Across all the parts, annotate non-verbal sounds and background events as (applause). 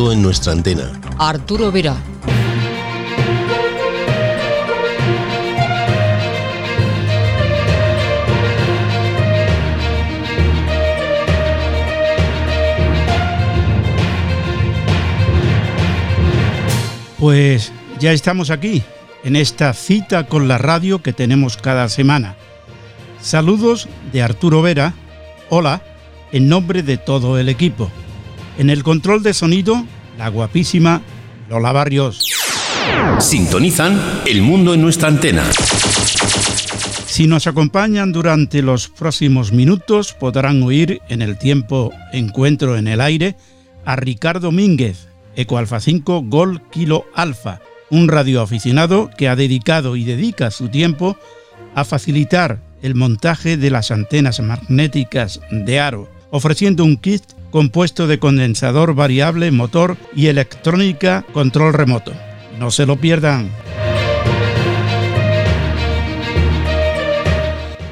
mundo en nuestra antena. Arturo Vera. Pues ya estamos aquí, en esta cita con la radio que tenemos cada semana. Saludos de Arturo Vera. Hola, en nombre de todo el equipo. En el control de sonido, la guapísima Lola Barrios. Sintonizan El Mundo en nuestra antena. Si nos acompañan durante los próximos minutos, podrán oír en el tiempo Encuentro en el Aire a Ricardo Mínguez, Eco Alfa 5 Gol Kilo Alfa, un radioaficionado que ha dedicado y dedica su tiempo a facilitar el montaje de las antenas magnéticas de aro, ofreciendo un kit compuesto de condensador variable, motor y electrónica control remoto. No se lo pierdan.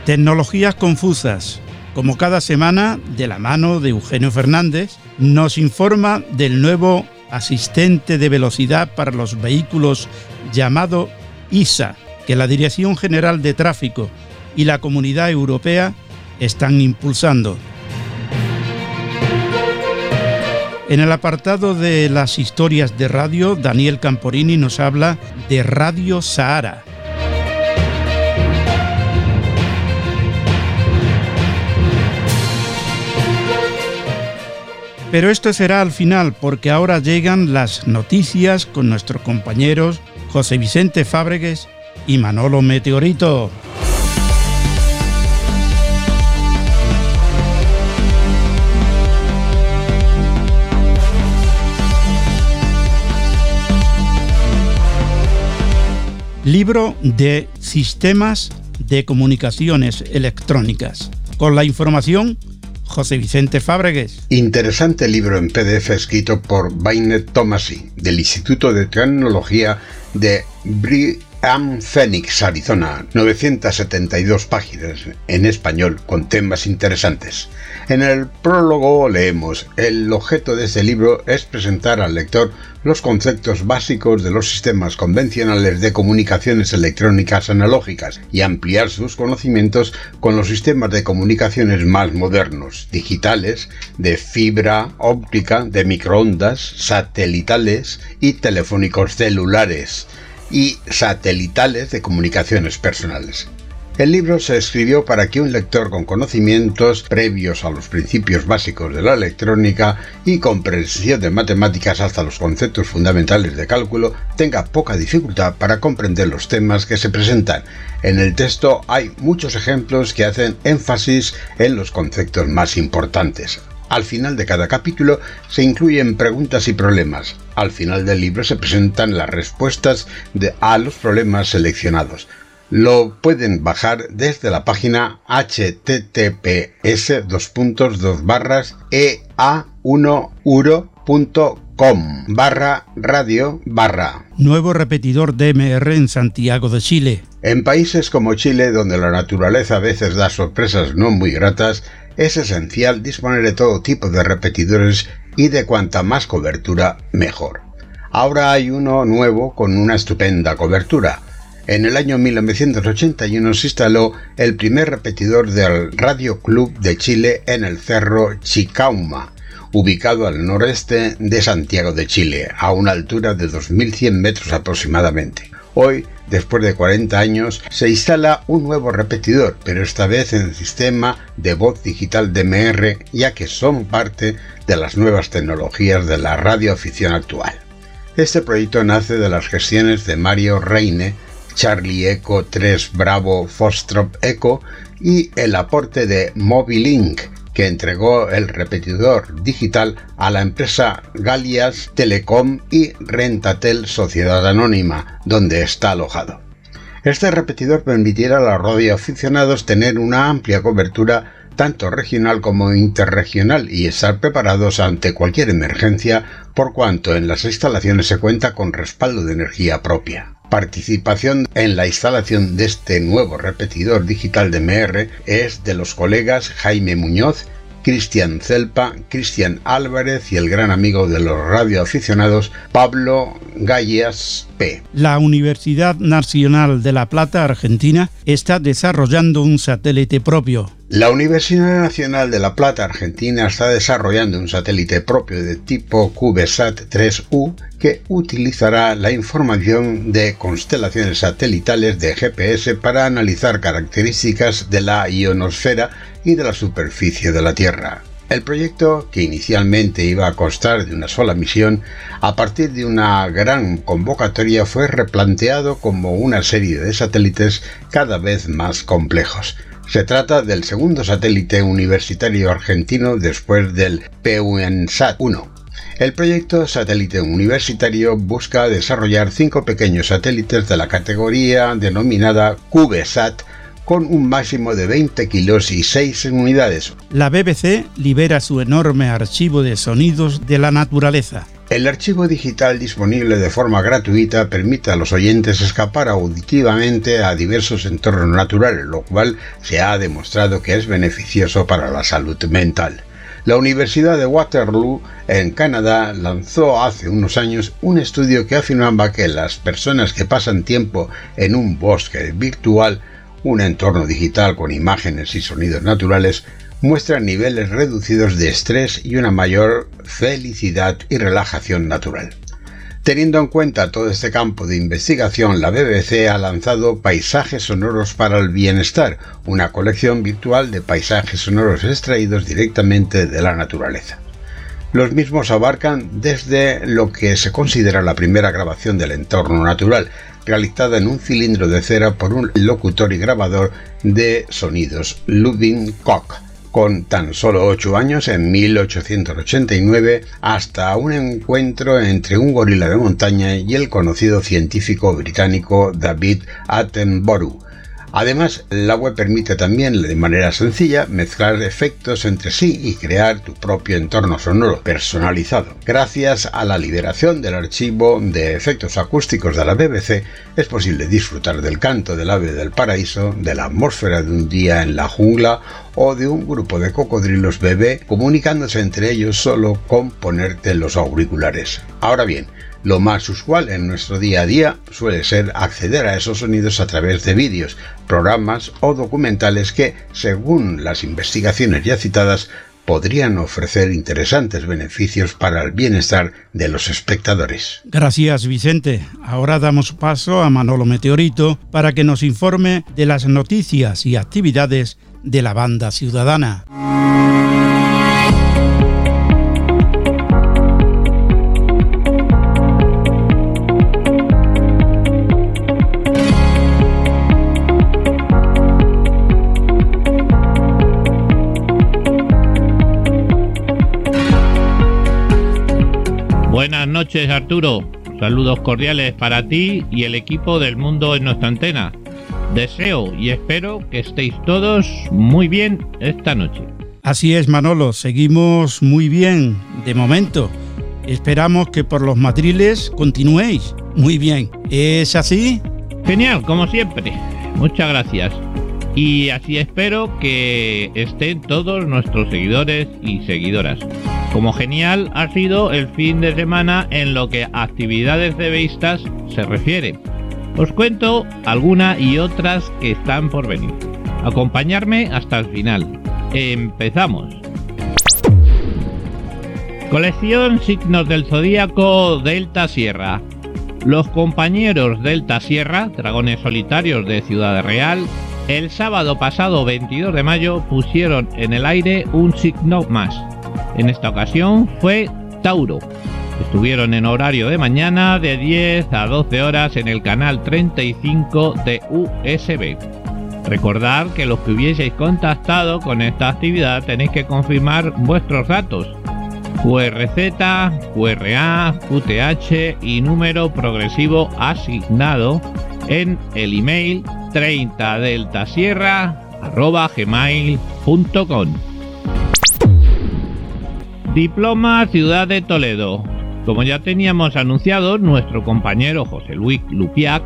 Tecnologías confusas. Como cada semana, de la mano de Eugenio Fernández, nos informa del nuevo asistente de velocidad para los vehículos llamado ISA, que la Dirección General de Tráfico y la Comunidad Europea están impulsando. En el apartado de las historias de radio, Daniel Camporini nos habla de Radio Sahara. Pero esto será al final porque ahora llegan las noticias con nuestros compañeros José Vicente Fábregues y Manolo Meteorito. Libro de Sistemas de Comunicaciones Electrónicas. Con la información, José Vicente Fábregues. Interesante libro en PDF escrito por Bainet Tomasi, del Instituto de Tecnología de Brigham Phoenix, Arizona. 972 páginas en español con temas interesantes. En el prólogo leemos, el objeto de este libro es presentar al lector los conceptos básicos de los sistemas convencionales de comunicaciones electrónicas analógicas y ampliar sus conocimientos con los sistemas de comunicaciones más modernos, digitales, de fibra óptica, de microondas, satelitales y telefónicos celulares y satelitales de comunicaciones personales. El libro se escribió para que un lector con conocimientos previos a los principios básicos de la electrónica y comprensión de matemáticas hasta los conceptos fundamentales de cálculo tenga poca dificultad para comprender los temas que se presentan. En el texto hay muchos ejemplos que hacen énfasis en los conceptos más importantes. Al final de cada capítulo se incluyen preguntas y problemas. Al final del libro se presentan las respuestas a los problemas seleccionados lo pueden bajar desde la página https ea1uro.com barra radio barra. Nuevo repetidor DMR en Santiago de Chile. En países como Chile, donde la naturaleza a veces da sorpresas no muy gratas, es esencial disponer de todo tipo de repetidores y de cuanta más cobertura mejor. Ahora hay uno nuevo con una estupenda cobertura en el año 1981 se instaló el primer repetidor del Radio Club de Chile en el cerro Chicauma, ubicado al noreste de Santiago de Chile, a una altura de 2.100 metros aproximadamente. Hoy, después de 40 años, se instala un nuevo repetidor, pero esta vez en el sistema de voz digital DMR, ya que son parte de las nuevas tecnologías de la radioafición actual. Este proyecto nace de las gestiones de Mario Reine, Charlie Echo 3 Bravo Fostrop Echo y el aporte de Mobilink, que entregó el repetidor digital a la empresa Galias Telecom y Rentatel Sociedad Anónima, donde está alojado. Este repetidor permitirá a los radioaficionados tener una amplia cobertura tanto regional como interregional y estar preparados ante cualquier emergencia por cuanto en las instalaciones se cuenta con respaldo de energía propia. Participación en la instalación de este nuevo repetidor digital de MR es de los colegas Jaime Muñoz, Cristian Celpa, Cristian Álvarez y el gran amigo de los radioaficionados Pablo Gallas P. La Universidad Nacional de La Plata, Argentina, está desarrollando un satélite propio. La Universidad Nacional de La Plata, Argentina, está desarrollando un satélite propio de tipo CubeSat 3U que utilizará la información de constelaciones satelitales de GPS para analizar características de la ionosfera y de la superficie de la Tierra. El proyecto, que inicialmente iba a costar de una sola misión, a partir de una gran convocatoria fue replanteado como una serie de satélites cada vez más complejos. Se trata del segundo satélite universitario argentino después del PUNSAT-1. El proyecto satélite universitario busca desarrollar cinco pequeños satélites de la categoría denominada CubeSat con un máximo de 20 kilos y 6 unidades. La BBC libera su enorme archivo de sonidos de la naturaleza. El archivo digital disponible de forma gratuita permite a los oyentes escapar auditivamente a diversos entornos naturales, lo cual se ha demostrado que es beneficioso para la salud mental. La Universidad de Waterloo, en Canadá, lanzó hace unos años un estudio que afirmaba que las personas que pasan tiempo en un bosque virtual un entorno digital con imágenes y sonidos naturales muestra niveles reducidos de estrés y una mayor felicidad y relajación natural. Teniendo en cuenta todo este campo de investigación, la BBC ha lanzado Paisajes Sonoros para el Bienestar, una colección virtual de paisajes sonoros extraídos directamente de la naturaleza. Los mismos abarcan desde lo que se considera la primera grabación del entorno natural, realizada en un cilindro de cera por un locutor y grabador de sonidos, Ludwig Koch, con tan solo 8 años en 1889 hasta un encuentro entre un gorila de montaña y el conocido científico británico David Attenborough Además, la web permite también de manera sencilla mezclar efectos entre sí y crear tu propio entorno sonoro personalizado. Gracias a la liberación del archivo de efectos acústicos de la BBC, es posible disfrutar del canto del ave del paraíso, de la atmósfera de un día en la jungla o de un grupo de cocodrilos bebé comunicándose entre ellos solo con ponerte los auriculares. Ahora bien, lo más usual en nuestro día a día suele ser acceder a esos sonidos a través de vídeos, programas o documentales que, según las investigaciones ya citadas, podrían ofrecer interesantes beneficios para el bienestar de los espectadores. Gracias Vicente. Ahora damos paso a Manolo Meteorito para que nos informe de las noticias y actividades de la banda ciudadana. Noches Arturo, saludos cordiales para ti y el equipo del mundo en nuestra antena. Deseo y espero que estéis todos muy bien esta noche. Así es Manolo, seguimos muy bien de momento. Esperamos que por los madriles continuéis muy bien. ¿Es así? Genial, como siempre. Muchas gracias. Y así espero que estén todos nuestros seguidores y seguidoras. Como genial ha sido el fin de semana en lo que a actividades de vistas se refiere. Os cuento algunas y otras que están por venir. Acompañarme hasta el final. Empezamos. Colección Signos del Zodíaco Delta Sierra. Los compañeros Delta Sierra, dragones solitarios de Ciudad Real, el sábado pasado 22 de mayo pusieron en el aire un signo más en esta ocasión fue Tauro. Estuvieron en horario de mañana de 10 a 12 horas en el canal 35 de USB. Recordad que los que hubieseis contactado con esta actividad tenéis que confirmar vuestros datos. QRZ, QRA, QTH y número progresivo asignado en el email 30deltasierra.gmail.com Diploma Ciudad de Toledo. Como ya teníamos anunciado, nuestro compañero José Luis Lupiac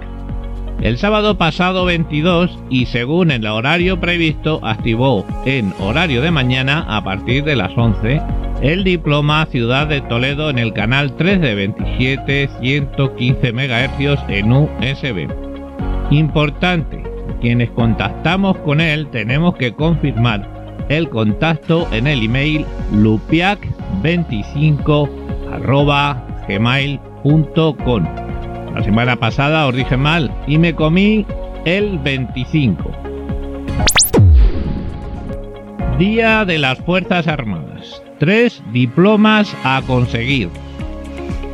El sábado pasado 22 y según el horario previsto activó en horario de mañana a partir de las 11 el diploma Ciudad de Toledo en el canal 3 de 27 115 MHz en USB. Importante, quienes contactamos con él tenemos que confirmar el contacto en el email lupiac25 gmail.com. La semana pasada os dije mal y me comí el 25. Día de las Fuerzas Armadas. Tres diplomas a conseguir.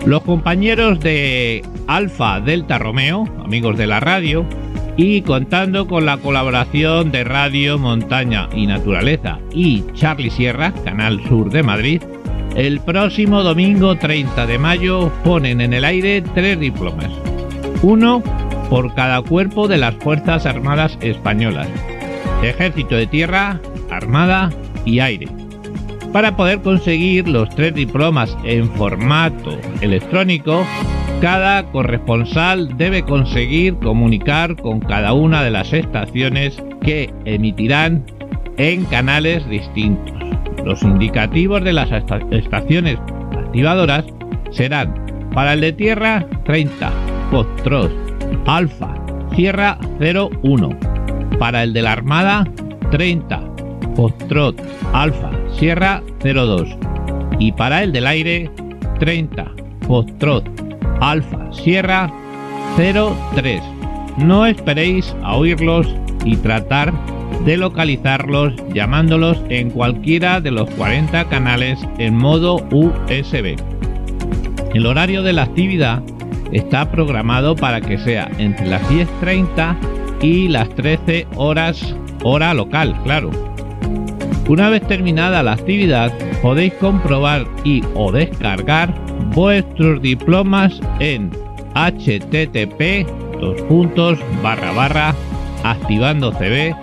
Los compañeros de Alfa Delta Romeo, amigos de la radio, y contando con la colaboración de Radio Montaña y Naturaleza y Charlie Sierra, Canal Sur de Madrid, el próximo domingo 30 de mayo ponen en el aire tres diplomas. Uno por cada cuerpo de las Fuerzas Armadas Españolas. Ejército de Tierra, Armada y Aire. Para poder conseguir los tres diplomas en formato electrónico, cada corresponsal debe conseguir comunicar con cada una de las estaciones que emitirán en canales distintos. Los indicativos de las estaciones activadoras serán para el de tierra 30, Foxtrot, Alfa, Sierra 01, para el de la Armada 30, Foxtrot, Alfa, Sierra 02 y para el del aire 30, Foxtrot, Alfa, Sierra 03. No esperéis a oírlos y tratar de localizarlos llamándolos en cualquiera de los 40 canales en modo USB. El horario de la actividad está programado para que sea entre las 10.30 y las 13 horas hora local, claro. Una vez terminada la actividad, podéis comprobar y o descargar vuestros diplomas en http activandocb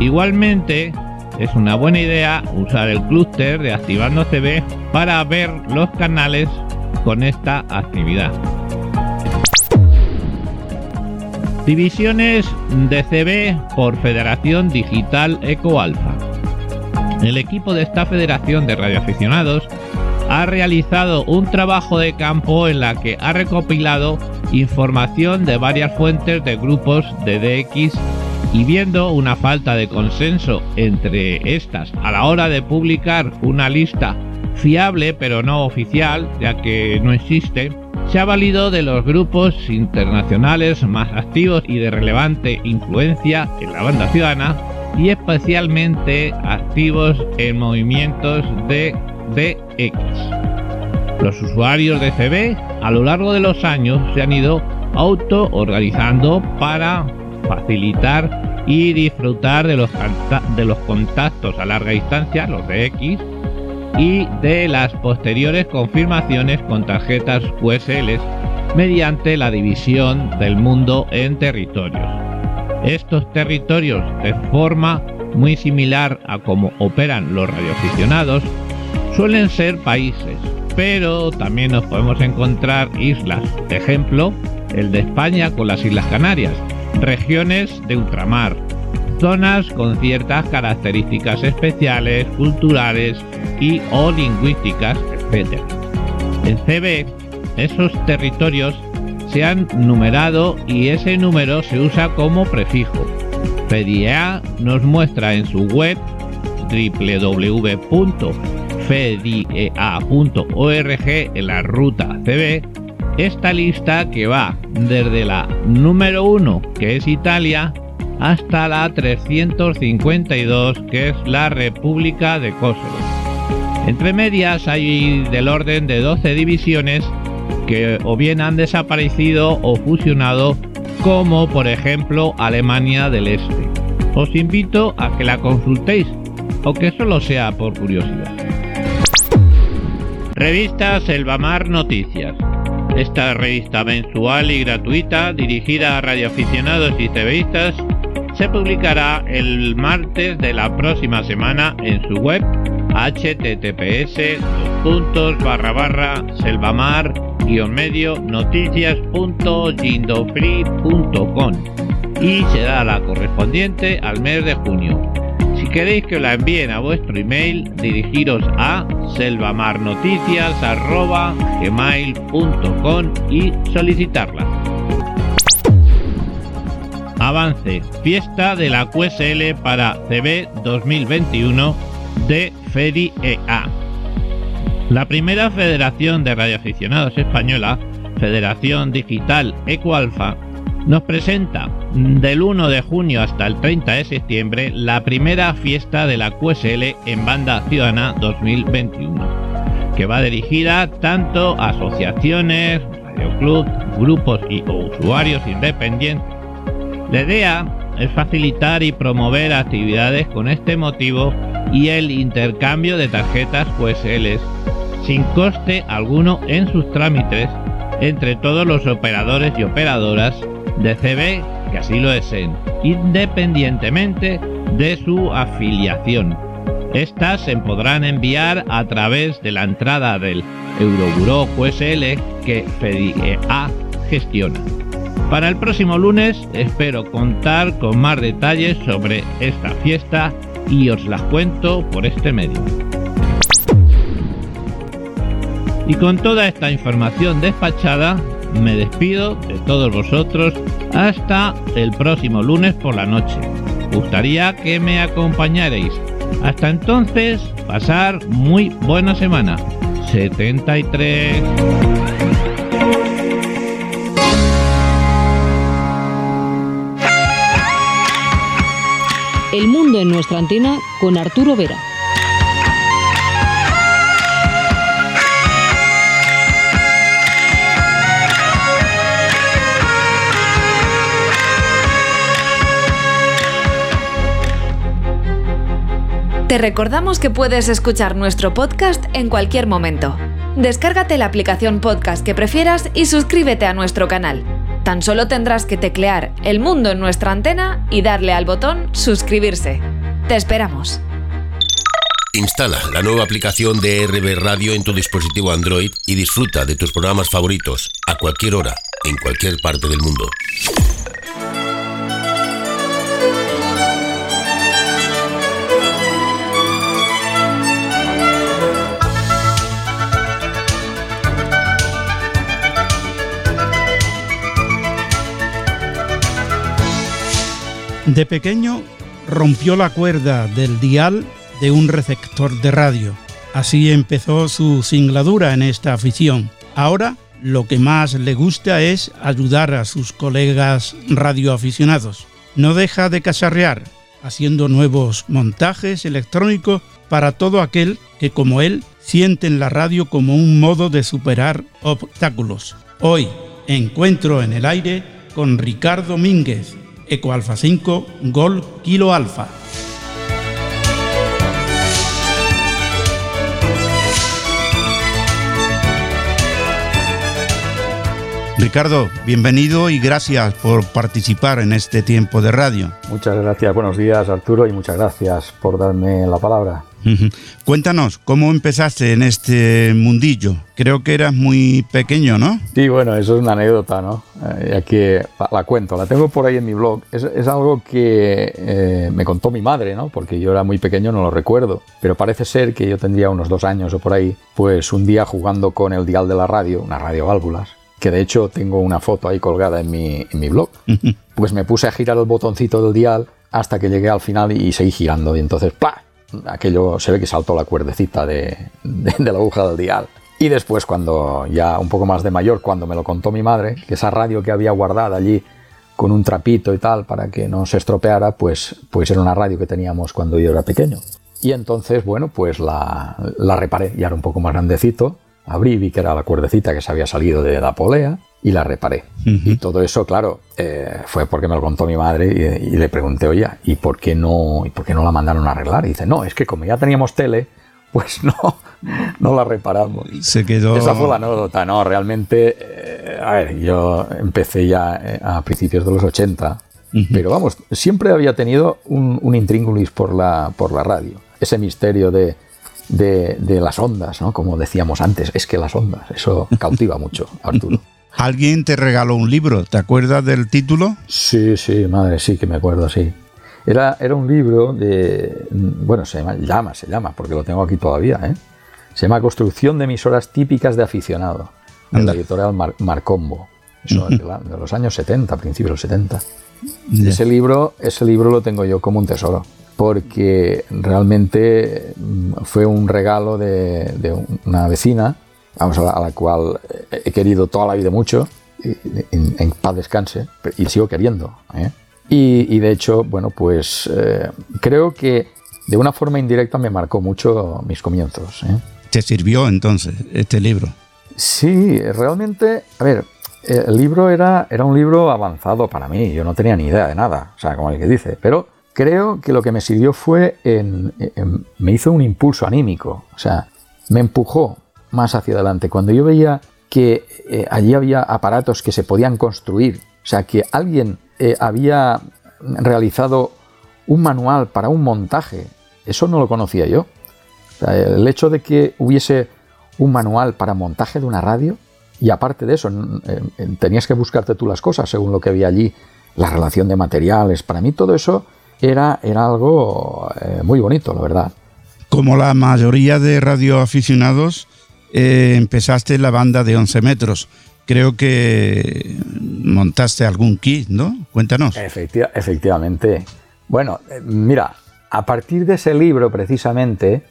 Igualmente, es una buena idea usar el clúster de Activando CB para ver los canales con esta actividad. Divisiones de CB por Federación Digital EcoAlfa. El equipo de esta federación de radioaficionados ha realizado un trabajo de campo en la que ha recopilado información de varias fuentes de grupos de DX y viendo una falta de consenso entre estas a la hora de publicar una lista fiable pero no oficial, ya que no existe, se ha valido de los grupos internacionales más activos y de relevante influencia en la banda ciudadana y especialmente activos en movimientos de DX. Los usuarios de CB a lo largo de los años se han ido auto-organizando para facilitar y disfrutar de los, de los contactos a larga distancia, los de X, y de las posteriores confirmaciones con tarjetas USL mediante la división del mundo en territorios. Estos territorios de forma muy similar a como operan los radioaficionados suelen ser países, pero también nos podemos encontrar islas, ejemplo el de España con las Islas Canarias, regiones de ultramar, zonas con ciertas características especiales, culturales y o lingüísticas, etc. En CB, esos territorios se han numerado y ese número se usa como prefijo. FEDIEA nos muestra en su web www.fediea.org en la ruta CB esta lista que va desde la número 1, que es Italia, hasta la 352, que es la República de Kosovo. Entre medias hay del orden de 12 divisiones que o bien han desaparecido o fusionado, como por ejemplo Alemania del Este. Os invito a que la consultéis, o que solo sea por curiosidad. Revista Selvamar Noticias. Esta revista mensual y gratuita dirigida a radioaficionados y CBistas se publicará el martes de la próxima semana en su web https puntos barra barra selvamar guion medio noticias.gindofree.com y será la correspondiente al mes de junio. Si queréis que la envíen a vuestro email, dirigiros a selvamarnoticias.gmail.com y solicitarla. Avance, fiesta de la QSL para CB 2021 de FEDIEA. La primera Federación de Radioaficionados Española, Federación Digital Ecoalfa, nos presenta del 1 de junio hasta el 30 de septiembre la primera fiesta de la QSL en Banda Ciudadana 2021, que va dirigida tanto a asociaciones, radioclubs, grupos y usuarios independientes. La idea es facilitar y promover actividades con este motivo y el intercambio de tarjetas QSL sin coste alguno en sus trámites entre todos los operadores y operadoras de CB que así lo deseen, independientemente de su afiliación. Estas se podrán enviar a través de la entrada del Euroburo QSL que FEDIA gestiona. Para el próximo lunes espero contar con más detalles sobre esta fiesta y os las cuento por este medio. Y con toda esta información despachada, me despido de todos vosotros hasta el próximo lunes por la noche. Gustaría que me acompañarais. Hasta entonces, pasar muy buena semana. 73. El mundo en nuestra antena con Arturo Vera. Te recordamos que puedes escuchar nuestro podcast en cualquier momento. Descárgate la aplicación podcast que prefieras y suscríbete a nuestro canal. Tan solo tendrás que teclear El Mundo en nuestra antena y darle al botón Suscribirse. Te esperamos. Instala la nueva aplicación de RB Radio en tu dispositivo Android y disfruta de tus programas favoritos a cualquier hora, en cualquier parte del mundo. De pequeño rompió la cuerda del dial de un receptor de radio. Así empezó su singladura en esta afición. Ahora lo que más le gusta es ayudar a sus colegas radioaficionados. No deja de cacharrear, haciendo nuevos montajes electrónicos para todo aquel que como él sienten la radio como un modo de superar obstáculos. Hoy, encuentro en el aire con Ricardo Mínguez, Eco Alfa 5, Gol Kilo Alfa. Ricardo, bienvenido y gracias por participar en este tiempo de radio. Muchas gracias, buenos días Arturo y muchas gracias por darme la palabra. Cuéntanos, ¿cómo empezaste en este mundillo? Creo que eras muy pequeño, ¿no? Sí, bueno, eso es una anécdota, ¿no? Eh, ya que la cuento, la tengo por ahí en mi blog. Es, algo que eh, me contó mi madre, ¿no? Porque yo era muy pequeño, no lo recuerdo. Pero parece ser que yo tendría unos dos años o por ahí, pues un día jugando con el dial de la radio, una radio válvulas, que de hecho tengo una foto ahí colgada en mi, en mi blog, pues me puse a girar el botoncito del dial hasta que llegué al final y seguí girando. Y entonces, ¡pah! Aquello se ve que saltó la cuerdecita de, la aguja del dial. Y después, cuando ya un poco más de mayor, cuando me lo contó mi madre, que esa radio que había guardada allí con un trapito y tal para que no se estropeara, pues, pues era una radio que teníamos cuando yo era pequeño. Y entonces, bueno, pues la, la reparé, ya era un poco más grandecito, abrí, vi que era la cuerdecita que se había salido de la polea y la reparé. Y todo eso, claro, eh, fue porque me lo contó mi madre y, le pregunté, oye, ¿y por, qué no, ¿y por qué no la mandaron a arreglar? Y dice, no, es que como ya teníamos tele, pues no, (laughs) no la reparamos. Se quedó... Esa fue la anécdota, no, realmente, eh, a ver, yo empecé ya eh, a principios de los 80, pero vamos, siempre había tenido un, un intríngulis por la, por la radio. Ese misterio de de, de las ondas, ¿no? Como decíamos antes, es que las ondas, eso cautiva mucho, Arturo. (laughs) Alguien te regaló un libro, ¿te acuerdas del título? Sí, sí, madre, sí que me acuerdo, sí. Era, era un libro de. Bueno, se llama, se llama, porque lo tengo aquí todavía, ¿eh? Se llama Construcción de emisoras típicas de aficionado, de la editorial Marcombo. Eso de, de, los años 70, principios de los 70. Ese libro, ese libro lo tengo yo como un tesoro, porque realmente mm, fue un regalo de, de una vecina, vamos, a la, a la, cual he querido toda la vida mucho, en, en paz descanse, y sigo queriendo. ¿eh? Y, y, de hecho, bueno, pues eh, creo que de una forma indirecta me marcó mucho mis comienzos. ¿eh? ¿Te sirvió entonces este libro? Sí, realmente, a ver, el libro era, era un libro avanzado para mí, yo no tenía ni idea de nada, o sea, como el que dice, pero creo que lo que me sirvió fue, en, en, me hizo un impulso anímico, o sea, me empujó más hacia adelante. Cuando yo veía que eh, allí había aparatos que se podían construir, o sea, que alguien eh, había realizado un manual para un montaje, eso no lo conocía yo. El hecho de que hubiese un manual para montaje de una radio, y aparte de eso, tenías que buscarte tú las cosas según lo que había allí, la relación de materiales. Para mí todo eso era, era algo eh, muy bonito, la verdad. Como la mayoría de radioaficionados, eh, empezaste la banda de 11 metros. Creo que montaste algún kit, ¿no? Cuéntanos. Efectiva, efectivamente. Bueno, eh, mira, a partir de ese libro precisamente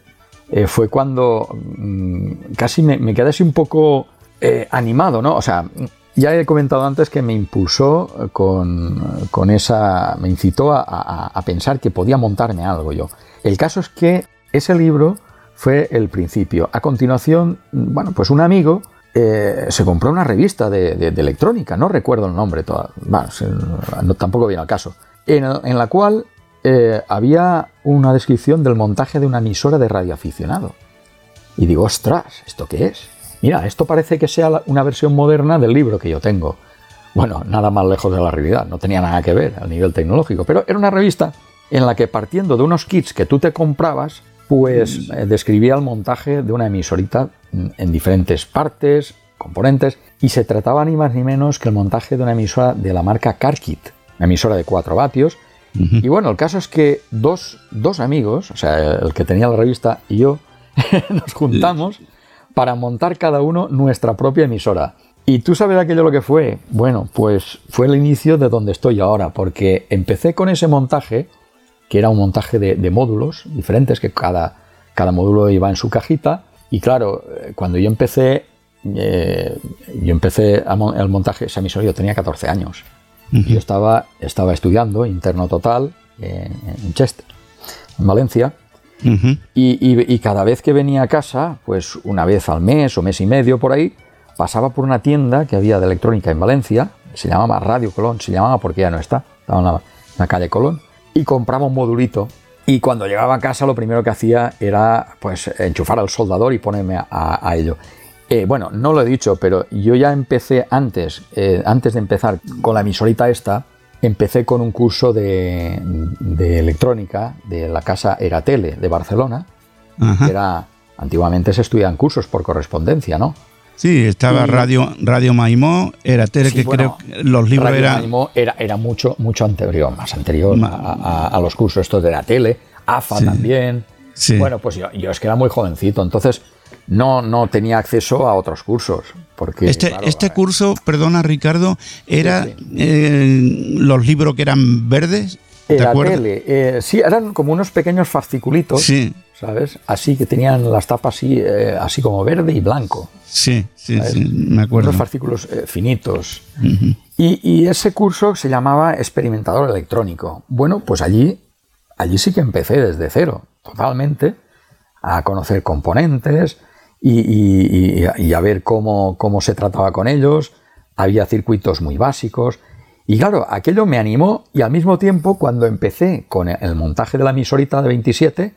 eh, fue cuando mmm, casi me, quedé así un poco animado, ¿no? O sea, ya he comentado antes que me impulsó con, con esa, me incitó a, pensar que podía montarme algo yo. El caso es que ese libro fue el principio. A continuación, bueno, pues un amigo eh, se compró una revista de, electrónica, no recuerdo el nombre, bueno, no, tampoco viene al caso, en, la cual eh, había una descripción del montaje de una emisora de radioaficionado. Y digo, ostras, ¿esto qué es? Mira, esto parece que sea una versión moderna del libro que yo tengo. Bueno, nada más lejos de la realidad, no tenía nada que ver a nivel tecnológico, pero era una revista en la que partiendo de unos kits que tú te comprabas, pues eh, describía el montaje de una emisorita en diferentes partes, componentes, y se trataba ni más ni menos que el montaje de una emisora de la marca CarKit, una emisora de 4 vatios. Uh -huh. Y bueno, el caso es que dos, dos, amigos, o sea, el que tenía la revista y yo, (laughs) nos juntamos para montar cada uno nuestra propia emisora. ¿Y tú sabes aquello lo que fue? Bueno, pues fue el inicio de donde estoy ahora, porque empecé con ese montaje, que era un montaje de, de módulos diferentes, que cada, cada módulo iba en su cajita, y claro, eh, cuando yo empecé, eh, yo empecé el montaje, esa emisora yo tenía 14 años. Uh -huh. Yo estaba, estaba estudiando interno total eh, en Chester, en Valencia. Uh -huh. y, y, y, cada vez que venía a casa, pues una vez al mes o mes y medio por ahí, pasaba por una tienda que había de electrónica en Valencia, se llamaba Radio Colón, se llamaba porque ya no está, estaba en la, en la calle Colón, y compraba un modulito y cuando llegaba a casa lo primero que hacía era pues enchufar al soldador y ponerme a, a ello. Eh, bueno, no lo he dicho, pero yo ya empecé antes, eh, antes de empezar con la emisorita esta, empecé con un curso de, de electrónica de la casa Eratele de Barcelona, Ajá. que era, antiguamente se estudiaban cursos por correspondencia, ¿no? Sí, estaba y, Radio, Radio Maimó, Eratele, sí, que bueno, creo que los libros Radio eran... Maimó era, era mucho, mucho anterior, más anterior Ma... a, a, a, los cursos estos de Eratele, AFA sí. también. Sí. Bueno, pues yo, yo es que era muy jovencito, entonces no, no tenía acceso a otros cursos. Porque, este, claro, este curso, perdona Ricardo, era sí, sí. Eh, los libros que eran verdes. Era tele, eh, sí, eran como unos pequeños fasciculitos, sí. ¿sabes? Así que tenían las tapas así, eh, así como verde y blanco. Sí, sí, sí me acuerdo. Unos fascículos eh, finitos. Uh -huh. y, y, ese curso se llamaba experimentador electrónico. Bueno, pues allí, allí sí que empecé desde cero, totalmente, a conocer componentes, y, y, y, a ver cómo, cómo se trataba con ellos. Había circuitos muy básicos. Y claro, aquello me animó y al mismo tiempo cuando empecé con el montaje de la emisorita de 27,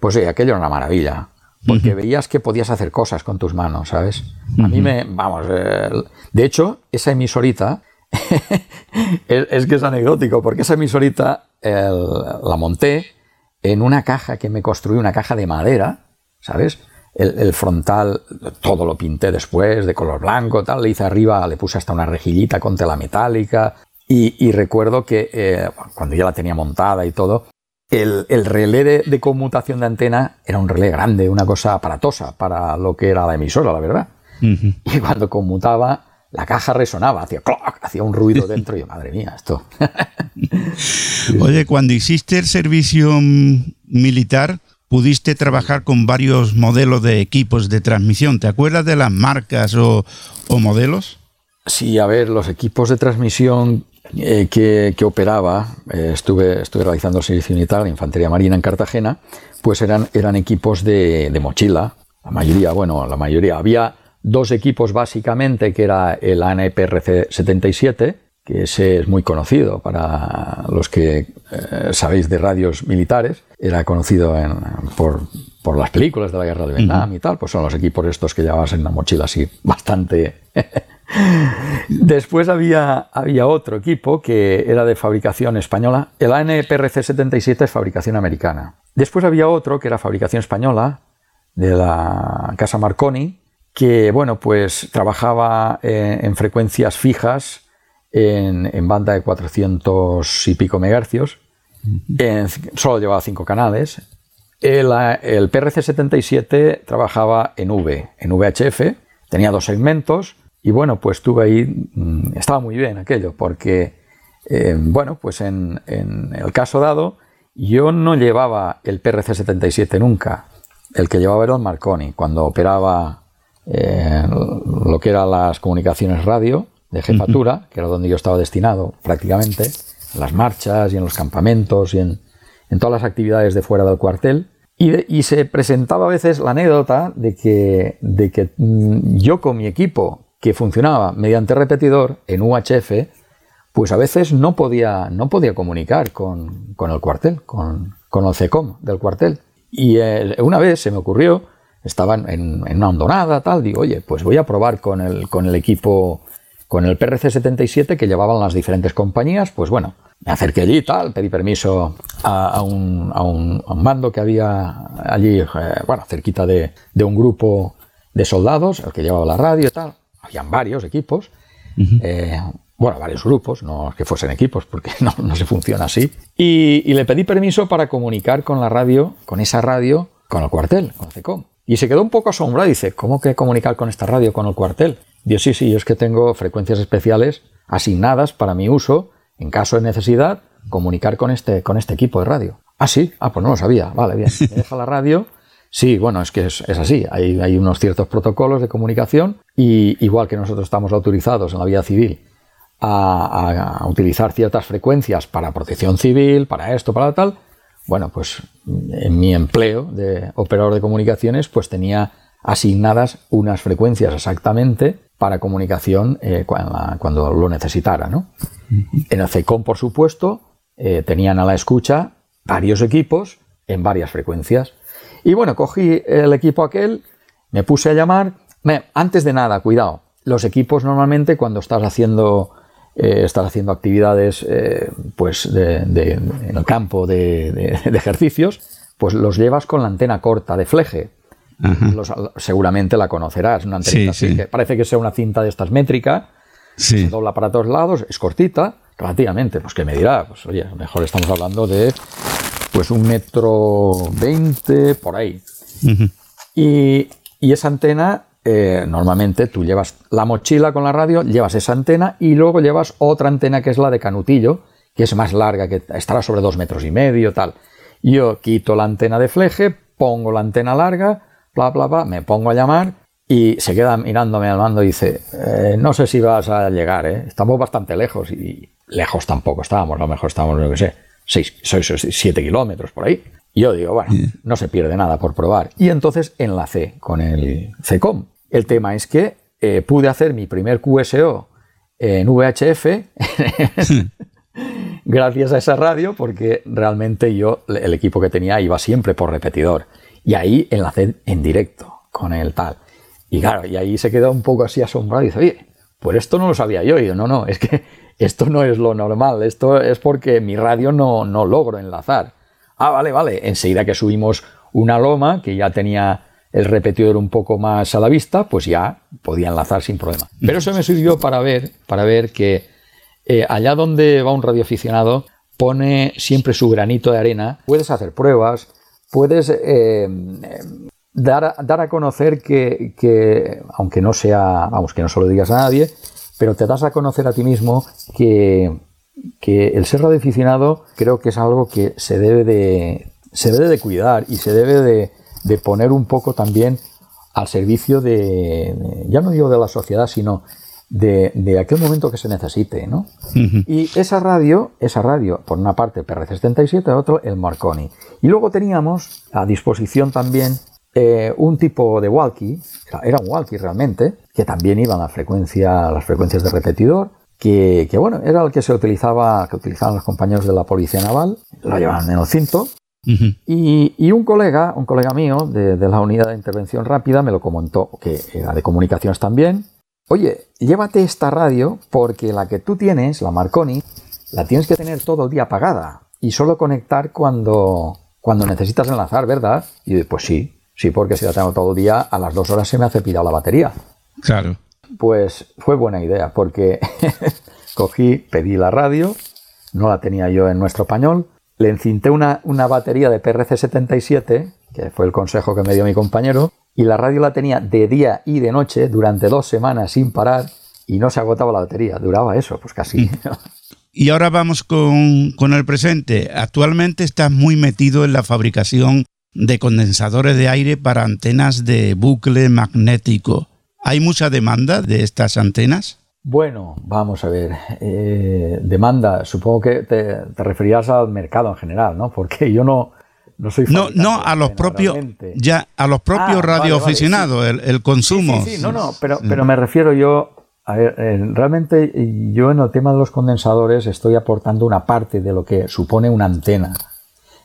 pues oye, aquello era una maravilla. Porque uh -huh. veías que podías hacer cosas con tus manos, ¿sabes? Uh -huh. A mí me, vamos, eh, de hecho, esa emisorita, (laughs) es, es, que es anecdótico, porque esa emisorita el, la monté en una caja que me construí, una caja de madera, ¿sabes? El, frontal, todo lo pinté después, de color blanco, tal, le hice arriba, le puse hasta una rejillita con tela metálica. Y, recuerdo que eh, cuando ya la tenía montada y todo, el, relé de, conmutación de antena era un relé grande, una cosa aparatosa para lo que era la emisora, la verdad. (laughs) Y cuando conmutaba, la caja resonaba, hacía hacía un ruido dentro y yo, madre mía, esto. (laughs) Oye, cuando hiciste el servicio militar, pudiste trabajar con varios modelos de equipos de transmisión. ¿Te acuerdas de las marcas o, modelos? Sí, a ver, los equipos de transmisión eh, que, operaba, eh, estuve, estuve realizando el servicio militar de Infantería Marina en Cartagena, pues eran, eran equipos de, mochila, la mayoría, bueno, la mayoría. Había dos equipos básicamente, que era el ANPRC 77, que ese es muy conocido para los que eh, sabéis de radios militares, era conocido por, las películas de la guerra de Vietnam y tal, pues son los equipos estos que llevabas en la mochila así bastante... (laughs) Después había, había otro equipo que era de fabricación española, el ANPRC 77 es fabricación americana. Después había otro que era fabricación española, de la casa Marconi, que bueno, pues trabajaba eh, en, frecuencias fijas en, banda de 400 y pico megahercios, solo llevaba cinco canales. El, el PRC-77 trabajaba en V, en VHF, tenía dos segmentos y bueno, pues tuve ahí, mm, estaba muy bien aquello, porque eh, bueno, pues en, en el caso dado, yo no llevaba el PRC-77 nunca, el que llevaba era el Marconi, cuando operaba eh, lo que eran las comunicaciones radio de jefatura, que era donde yo estaba destinado prácticamente, en las marchas y en los campamentos y en, todas las actividades de fuera del cuartel. Y, se presentaba a veces la anécdota de que, de que mm, yo con mi equipo, que funcionaba mediante repetidor en UHF, pues a veces no podía, no podía comunicar con, el cuartel, con, con, el CECOM del cuartel. Y una vez se me ocurrió estaban en, una hondonada, tal, digo, oye, pues voy a probar con el, con el equipo, con el PRC-77 que llevaban las diferentes compañías, pues bueno, me acerqué allí, tal, pedí permiso a, un, a, un, mando que había allí, eh, bueno, cerquita de, de, un grupo de soldados, el que llevaba la radio y tal, habían varios equipos, eh, bueno, varios grupos, no que fuesen equipos, porque (laughs) no, no se funciona así, y, y, le pedí permiso para comunicar con la radio, con esa radio, con el cuartel, con CECOM. Y se quedó un poco asombrado. Dice, ¿cómo que comunicar con esta radio, con el cuartel? Dios, sí, sí, yo es que tengo frecuencias especiales asignadas para mi uso, en caso de necesidad, comunicar con este, con este equipo de radio. Ah, sí, ah, pues no lo sabía. Vale, bien. (laughs) Me deja la radio. Sí, bueno, es que es, así. Hay, hay, unos ciertos protocolos de comunicación y igual que nosotros estamos autorizados en la vida civil a, a utilizar ciertas frecuencias para protección civil, para esto, para tal, bueno, pues en mi empleo de operador de comunicaciones, pues tenía asignadas unas frecuencias exactamente para comunicación eh, cuando, lo necesitara. ¿no? En el CECOM, por supuesto, eh, tenían a la escucha varios equipos en varias frecuencias. Y bueno, cogí el equipo aquel, me puse a llamar. antes de nada, cuidado, los equipos normalmente cuando estás haciendo eh, estar haciendo actividades eh, pues en el campo de, ejercicios, pues los llevas con la antena corta de fleje. seguramente la conocerás, una antena que parece que sea una cinta de estas métrica, se dobla para todos lados, es cortita, relativamente, pues que me dirá, pues oye, mejor estamos hablando de pues un metro veinte por ahí. y, y esa antena eh, normalmente tú llevas la mochila con la radio, llevas esa antena y luego llevas otra antena que es la de canutillo, que es más larga, que estará sobre dos metros y medio, tal. Yo quito la antena de fleje, pongo la antena larga, bla, bla, bla, me pongo a llamar y se queda mirándome al mando y dice, eh, no sé si vas a llegar, ¿eh? estamos bastante lejos y lejos tampoco estábamos, a lo mejor estábamos, no sé, 6, 7 kilómetros por ahí. Y yo digo, bueno, no se pierde nada por probar. Y entonces enlacé con el CECOM. El tema es que eh, pude hacer mi primer QSO en VHF (laughs) gracias a esa radio porque realmente yo, el equipo que tenía iba siempre por repetidor. Y ahí enlacé en directo con el tal. Y claro, y ahí se quedó un poco así asombrado y dice, oye, pues esto no lo sabía yo. Y yo, no, no, es que esto no es lo normal, esto es porque mi radio no, no logro enlazar. Ah, vale, vale. Enseguida que subimos una loma que ya tenía el repetidor un poco más a la vista, pues ya podía enlazar sin problema. Pero eso me sirvió para ver, para ver que eh, allá donde va un radioaficionado pone siempre su granito de arena, puedes hacer pruebas, puedes eh, dar, dar, a conocer que, aunque no sea, vamos, que no se lo digas a nadie, pero te das a conocer a ti mismo que, que el ser radioaficionado creo que es algo que se debe de, se debe de cuidar y se debe de, de poner un poco también al servicio de, ya no digo de la sociedad, sino de, aquel momento que se necesite, ¿no? Y esa radio, esa radio, por una parte PRC-77, otro el Marconi. Y luego teníamos a disposición también eh, un tipo de walkie, era un walkie realmente, que también iban a frecuencia, las frecuencias de repetidor, que, bueno, era el que se utilizaba, que utilizaban los compañeros de la policía naval, lo llevaban en el cinto, y, un colega, un colega mío de, la unidad de intervención rápida me lo comentó, que era de comunicaciones también. Oye, llévate esta radio porque la que tú tienes, la Marconi, la tienes que tener todo el día apagada y solo conectar cuando, cuando necesitas enlazar, ¿verdad? Y pues sí, sí, porque si la tengo todo el día, a las dos horas se me hace pirado la batería. Claro. Pues fue buena idea porque (laughs) cogí, pedí la radio, no la tenía yo en nuestro español, le encinté una, una batería de PRC-77, que fue el consejo que me dio mi compañero, y la radio la tenía de día y de noche durante dos semanas sin parar y no se agotaba la batería. Duraba eso, pues casi. Y ahora vamos con, con, el presente. Actualmente estás muy metido en la fabricación de condensadores de aire para antenas de bucle magnético. ¿Hay mucha demanda de estas antenas? Bueno, vamos a ver. Eh, demanda, supongo que te, referías al mercado en general, ¿no? Porque yo no, no soy no no a los propios ya a los propios ah, radioaficionados el, consumo sí, sí, no no pero pero me refiero yo a ver, eh, realmente yo en el tema de los condensadores estoy aportando una parte de lo que supone una antena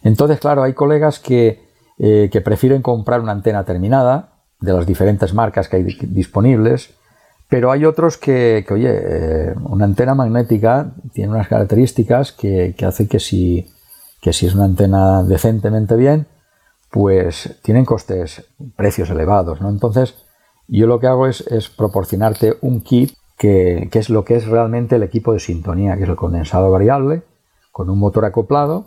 entonces claro hay colegas que, eh, que prefieren comprar una antena terminada de las diferentes marcas que hay disponibles pero hay otros que, oye, eh, una antena magnética tiene unas características que, que hace que si, que si es una antena decentemente bien, pues tienen costes, precios elevados, ¿no? Entonces, yo lo que hago es, proporcionarte un kit que, es lo que es realmente el equipo de sintonía, que es el condensador variable, con un motor acoplado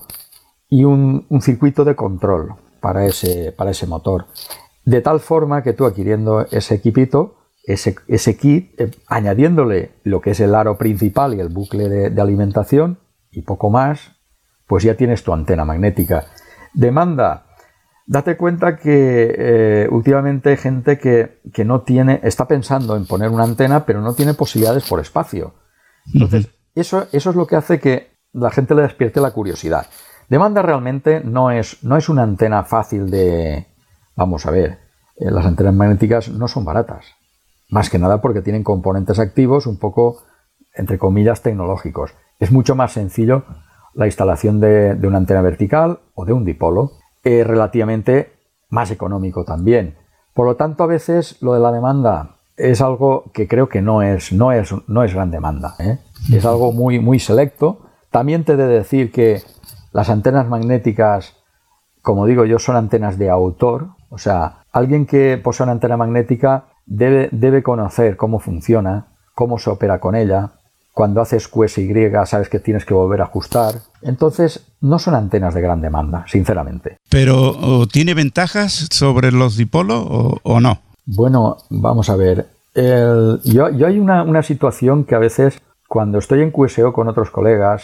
y un, un circuito de control para ese, para ese motor. De tal forma que tú adquiriendo ese equipito, ese, kit, eh, añadiéndole lo que es el aro principal y el bucle de, alimentación y poco más, pues ya tienes tu antena magnética. Demanda. Date cuenta que eh, últimamente hay gente que, no tiene, está pensando en poner una antena, pero no tiene posibilidades por espacio. Entonces, eso, eso es lo que hace que la gente le despierte la curiosidad. Demanda realmente no es, no es una antena fácil de... Vamos a ver, eh, las antenas magnéticas no son baratas. Más que nada porque tienen componentes activos un poco, entre comillas, tecnológicos. Es mucho más sencillo la instalación de, una antena vertical o de un dipolo. Es relativamente más económico también. Por lo tanto, a veces lo de la demanda es algo que creo que no es, no es, no es gran demanda. ¿eh? Es algo muy, muy selecto. También te he de decir que las antenas magnéticas, como digo yo, son antenas de autor. O sea, alguien que posee una antena magnética debe, conocer cómo funciona, cómo se opera con ella. Cuando haces QSY sabes que tienes que volver a ajustar. Entonces, no son antenas de gran demanda, sinceramente. ¿Pero tiene ventajas sobre los dipolos o, no? Bueno, vamos a ver. yo, hay una, situación que a veces, cuando estoy en QSO con otros colegas,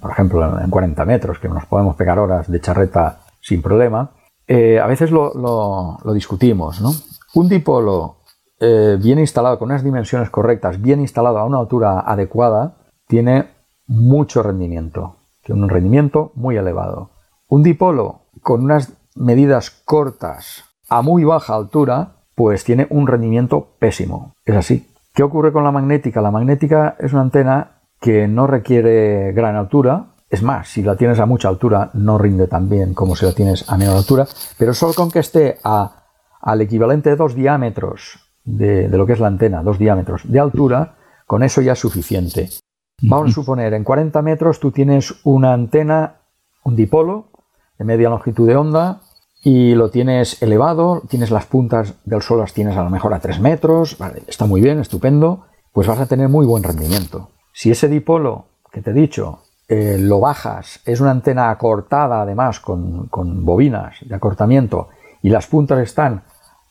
por ejemplo en, 40 metros, que nos podemos pegar horas de charreta sin problema, eh, a veces lo, lo discutimos, ¿no? Un dipolo eh, bien instalado, con unas dimensiones correctas, bien instalado a una altura adecuada, tiene mucho rendimiento, tiene un rendimiento muy elevado. Un dipolo con unas medidas cortas a muy baja altura, pues tiene un rendimiento pésimo. Es así. ¿Qué ocurre con la magnética? La magnética es una antena que no requiere gran altura. Es más, si la tienes a mucha altura no rinde tan bien como si la tienes a menor altura, pero solo con que esté al equivalente de dos diámetros de, lo que es la antena, dos diámetros de altura, con eso ya es suficiente. Vamos a suponer, en 40 metros tú tienes una antena, un dipolo de media longitud de onda, y lo tienes elevado, tienes las puntas del suelo, las tienes a lo mejor a 3 metros, está muy bien, estupendo, pues vas a tener muy buen rendimiento. Si ese dipolo que te he dicho eh, lo bajas, es una antena acortada además con, bobinas de acortamiento y las puntas están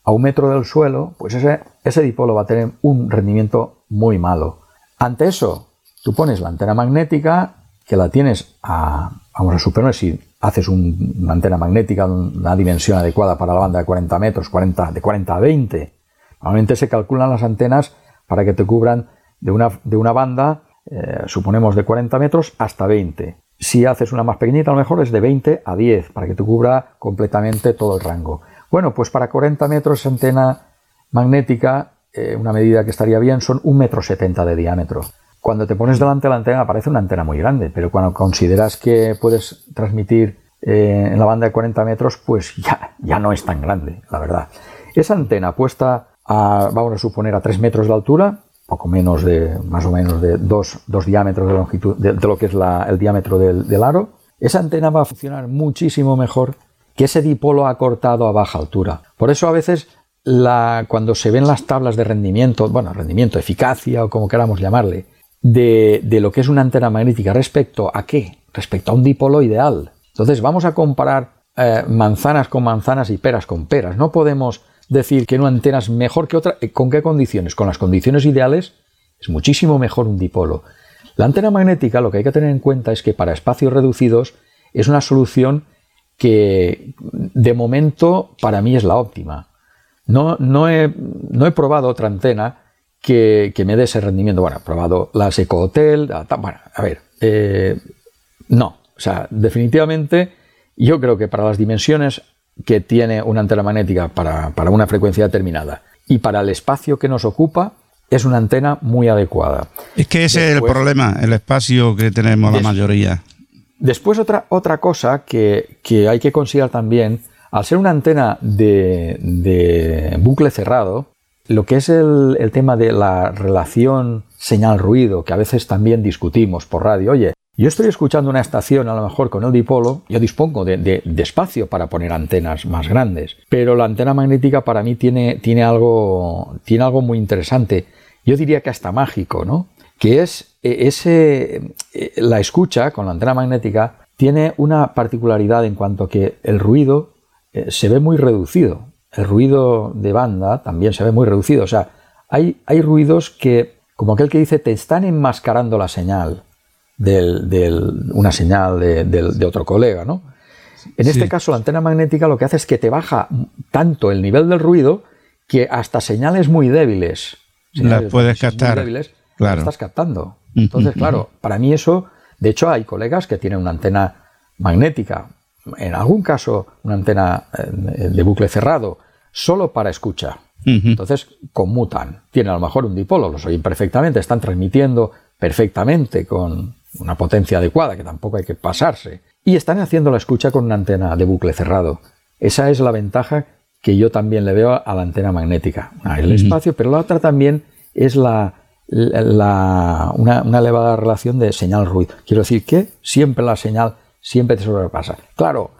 a un metro del suelo, pues ese, ese dipolo va a tener un rendimiento muy malo. Ante eso, tú pones la antena magnética que la tienes a, vamos a suponer, si haces una antena magnética de una dimensión adecuada para la banda de 40 metros, 40, de 40 a 20, normalmente se calculan las antenas para que te cubran de una, de una banda, eh, suponemos de 40 metros hasta 20. Si haces una más pequeñita, a lo mejor es de 20 a 10, para que te cubra completamente todo el rango. Bueno, pues para 40 metros antena magnética, eh, una medida que estaría bien, son 1,70 m de diámetro. Cuando te pones delante de la antena parece una antena muy grande, pero cuando consideras que puedes transmitir eh, en la banda de 40 metros, pues (laughs) ya, ya no es tan grande, la verdad. Esa antena puesta a, vamos a suponer, a 3 metros de altura, poco menos de, más o menos de 2, diámetros de longitud, de, lo que es el diámetro del, del, aro, esa antena va a funcionar muchísimo mejor que ese dipolo acortado a baja altura. Por eso a veces cuando se ven las tablas de rendimiento, bueno, rendimiento, eficacia o como queramos llamarle, de, lo que es una antena magnética respecto a qué? Respecto a un dipolo ideal. Entonces vamos a comparar eh, manzanas con manzanas y peras con peras. No podemos decir que una antena es mejor que otra. ¿Con qué condiciones? Con las condiciones ideales es muchísimo mejor un dipolo. La antena magnética lo que hay que tener en cuenta es que para espacios reducidos es una solución que de momento para mí es la óptima. No, no, he, no he probado otra antena que, me dé ese rendimiento. Bueno, he probado las Eco Hotel, bueno, a ver, eh, no, o sea, definitivamente yo creo que para las dimensiones que tiene una antena magnética para, una frecuencia determinada y para el espacio que nos ocupa, es una antena muy adecuada. Es que ese es el problema, el espacio que tenemos la mayoría. Después otra, otra cosa que, hay que considerar también, al ser una antena de, de bucle cerrado, lo que es el, tema de la relación señal-ruido, que a veces también discutimos por radio, oye, yo estoy escuchando una estación a lo mejor con el dipolo, yo dispongo de, espacio para poner antenas más grandes, pero la antena magnética para mí tiene, tiene, algo, tiene algo muy interesante, yo diría que hasta mágico, ¿no? Que es e, ese, e, la escucha con la antena magnética tiene una particularidad en cuanto que el ruido eh, se ve muy reducido el ruido de banda también se ve muy reducido. O sea, hay, hay ruidos que, como aquel que dice, te están enmascarando la señal de una señal de, otro colega, ¿no? En este caso, la antena magnética lo que hace es que te baja tanto el nivel del ruido que hasta señales muy débiles, las puedes captar, débiles, claro. estás captando. Entonces, claro, para mí eso, de hecho, hay colegas que tienen una antena magnética en algún caso una antena eh, de bucle cerrado solo para escucha. Entonces conmutan. Tienen a lo mejor un dipolo, los oyen perfectamente, están transmitiendo perfectamente con una potencia adecuada, que tampoco hay que pasarse. Y están haciendo la escucha con una antena de bucle cerrado. Esa es la ventaja que yo también le veo a la antena magnética. el espacio, pero la otra también es la, una, elevada relación de señal-ruido. Quiero decir que siempre la señal siempre te sobrepasa. Claro,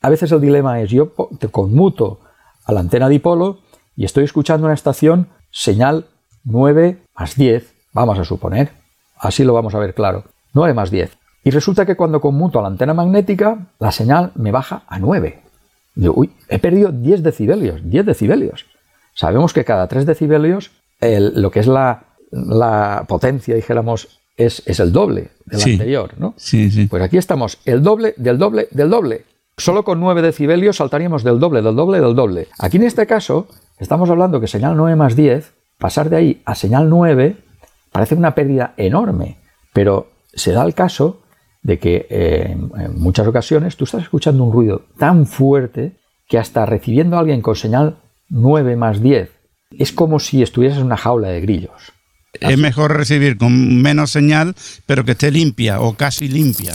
a veces el dilema es yo te conmuto a la antena dipolo y estoy escuchando una estación señal 9 más 10, vamos a suponer. Así lo vamos a ver claro. 9 más 10. Y resulta que cuando conmuto a la antena magnética, la señal me baja a 9. Digo, uy, he perdido 10 decibelios, 10 decibelios. Sabemos que cada 3 decibelios, lo que es la, la potencia, dijéramos, es, el doble del anterior, ¿no? Sí, sí. Pues aquí estamos, el doble del doble del doble. Solo con 9 decibelios saltaríamos del doble, del doble, del doble. Aquí en este caso, estamos hablando que señal 9 más 10, pasar de ahí a señal 9 parece una pérdida enorme, pero se da el caso de que eh, en muchas ocasiones tú estás escuchando un ruido tan fuerte que hasta recibiendo a alguien con señal 9 más 10 es como si estuvieras en una jaula de grillos es mejor recibir con menos señal, pero que esté limpia o casi limpia.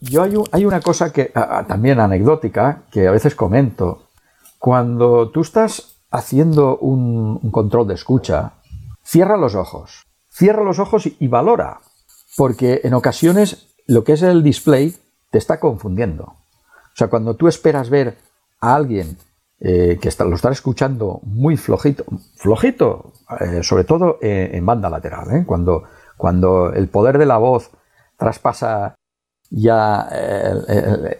Yo, hay, una cosa que también anecdótica que a veces comento. Cuando tú estás haciendo un, control de escucha, cierra los ojos. Cierra los ojos y, valora. Porque en ocasiones lo que es el display te está confundiendo. O sea, cuando tú esperas ver a alguien eh, que está, lo está escuchando muy flojito, flojito, eh, sobre todo en banda lateral, cuando, cuando el poder de la voz traspasa ya... (laughs)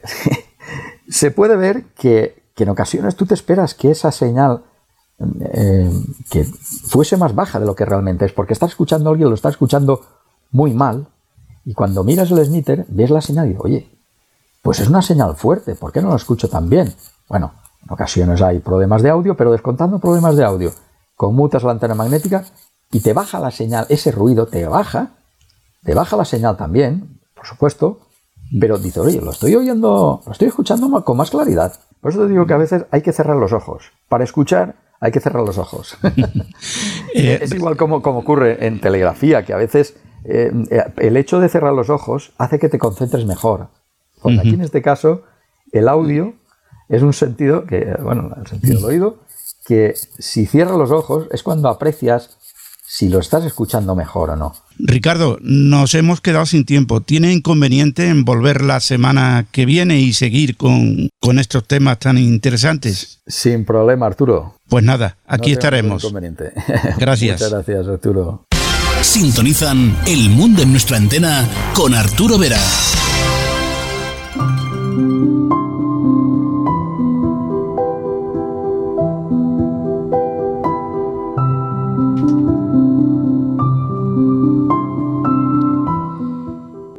se puede ver que, en ocasiones tú te esperas que esa señal que fuese más baja de lo que realmente es, porque estás escuchando a alguien, lo está escuchando muy mal, y cuando miras el snitter, ves la señal y dices, oye, pues es una señal fuerte, ¿por qué no lo escucho tan bien? Bueno, en ocasiones hay problemas de audio, pero descontando problemas de audio, conmutas la antena magnética y te baja la señal, ese ruido te baja, te baja la señal también, por supuesto, pero dice, oye, lo estoy oyendo, lo estoy escuchando con más claridad. Por eso te digo que a veces hay que cerrar los ojos. Para escuchar hay que cerrar los ojos. (laughs) (laughs) Eh, es igual como, como ocurre en telegrafía, que a veces eh, el hecho de cerrar los ojos hace que te concentres mejor. Porque aquí en este caso, el audio es un sentido que, bueno, el sentido del oído, que si cierras los ojos es cuando aprecias si lo estás escuchando mejor o no. Ricardo, nos hemos quedado sin tiempo. ¿Tiene inconveniente en volver la semana que viene y seguir con, estos temas tan interesantes? Sin problema, Arturo. Pues nada, aquí estaremos. (laughs) Gracias. Muchas gracias, Arturo. Sintonizan El Mundo en nuestra antena con Arturo Vera.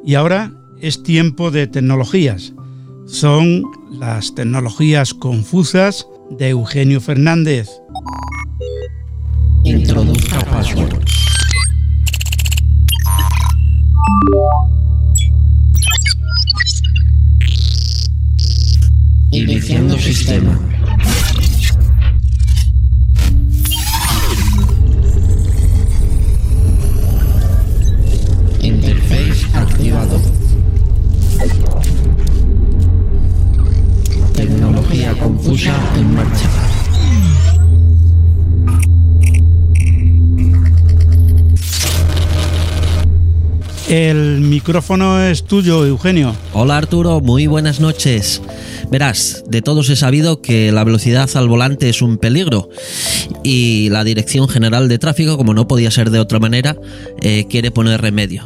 Y ahora es tiempo de tecnologías. Son las tecnologías confusas de Eugenio Fernández. Micrófono es tuyo, Eugenio. Hola Arturo, muy buenas noches. Verás, de todos he sabido que la velocidad al volante es un peligro y la Dirección General de Tráfico, como no podía ser de otra manera, eh, quiere poner remedio.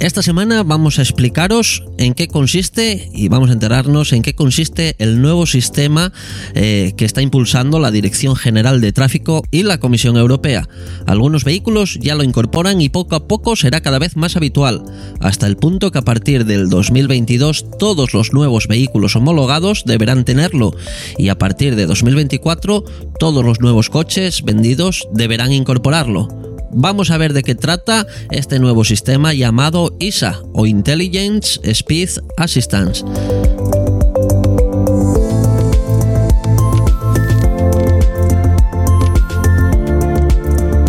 Esta semana vamos a explicaros en qué consiste y vamos a enterarnos en qué consiste el nuevo sistema eh, que está impulsando la Dirección General de Tráfico y la Comisión Europea. Algunos vehículos ya lo incorporan y poco a poco será cada vez más habitual, hasta el punto que a partir del 2022 todos los nuevos vehículos homologados deberán tenerlo y a partir de 2024 todos los nuevos coches vendidos deberán incorporarlo. Vamos a ver de qué trata este nuevo sistema llamado ISA o Intelligence Speed Assistance.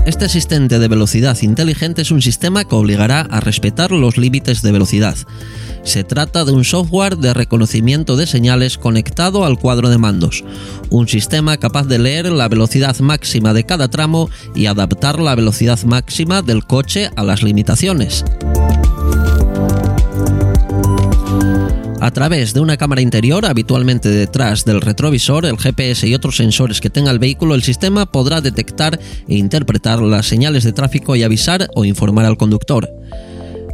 Este asistente de velocidad inteligente es un sistema que obligará a respetar los límites de velocidad. Se trata de un software de reconocimiento de señales conectado al cuadro de mandos, un sistema capaz de leer la velocidad máxima de cada tramo y adaptar la velocidad máxima del coche a las limitaciones. A través de una cámara interior, habitualmente detrás del retrovisor, el GPS y otros sensores que tenga el vehículo, el sistema podrá detectar e interpretar las señales de tráfico y avisar o informar al conductor.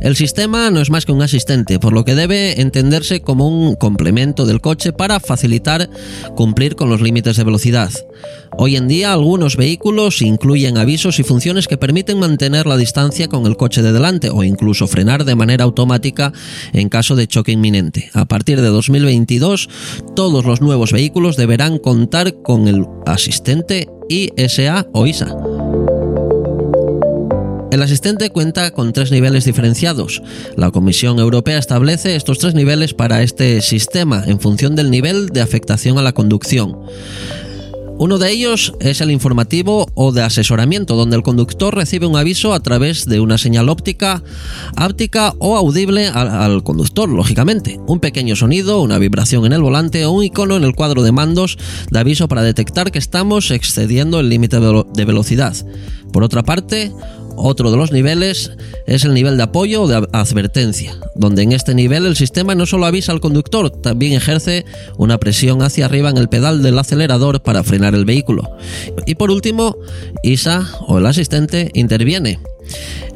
El sistema no es más que un asistente, por lo que debe entenderse como un complemento del coche para facilitar cumplir con los límites de velocidad. Hoy en día algunos vehículos incluyen avisos y funciones que permiten mantener la distancia con el coche de delante o incluso frenar de manera automática en caso de choque inminente. A partir de 2022, todos los nuevos vehículos deberán contar con el asistente ISA o ISA. El asistente cuenta con tres niveles diferenciados. La Comisión Europea establece estos tres niveles para este sistema en función del nivel de afectación a la conducción. Uno de ellos es el informativo o de asesoramiento, donde el conductor recibe un aviso a través de una señal óptica, áptica o audible al, conductor, lógicamente. Un pequeño sonido, una vibración en el volante o un icono en el cuadro de mandos de aviso para detectar que estamos excediendo el límite de velocidad. Por otra parte, otro de los niveles es el nivel de apoyo o de advertencia, donde en este nivel el sistema no solo avisa al conductor, también ejerce una presión hacia arriba en el pedal del acelerador para frenar el vehículo. Y por último, ISA o el asistente interviene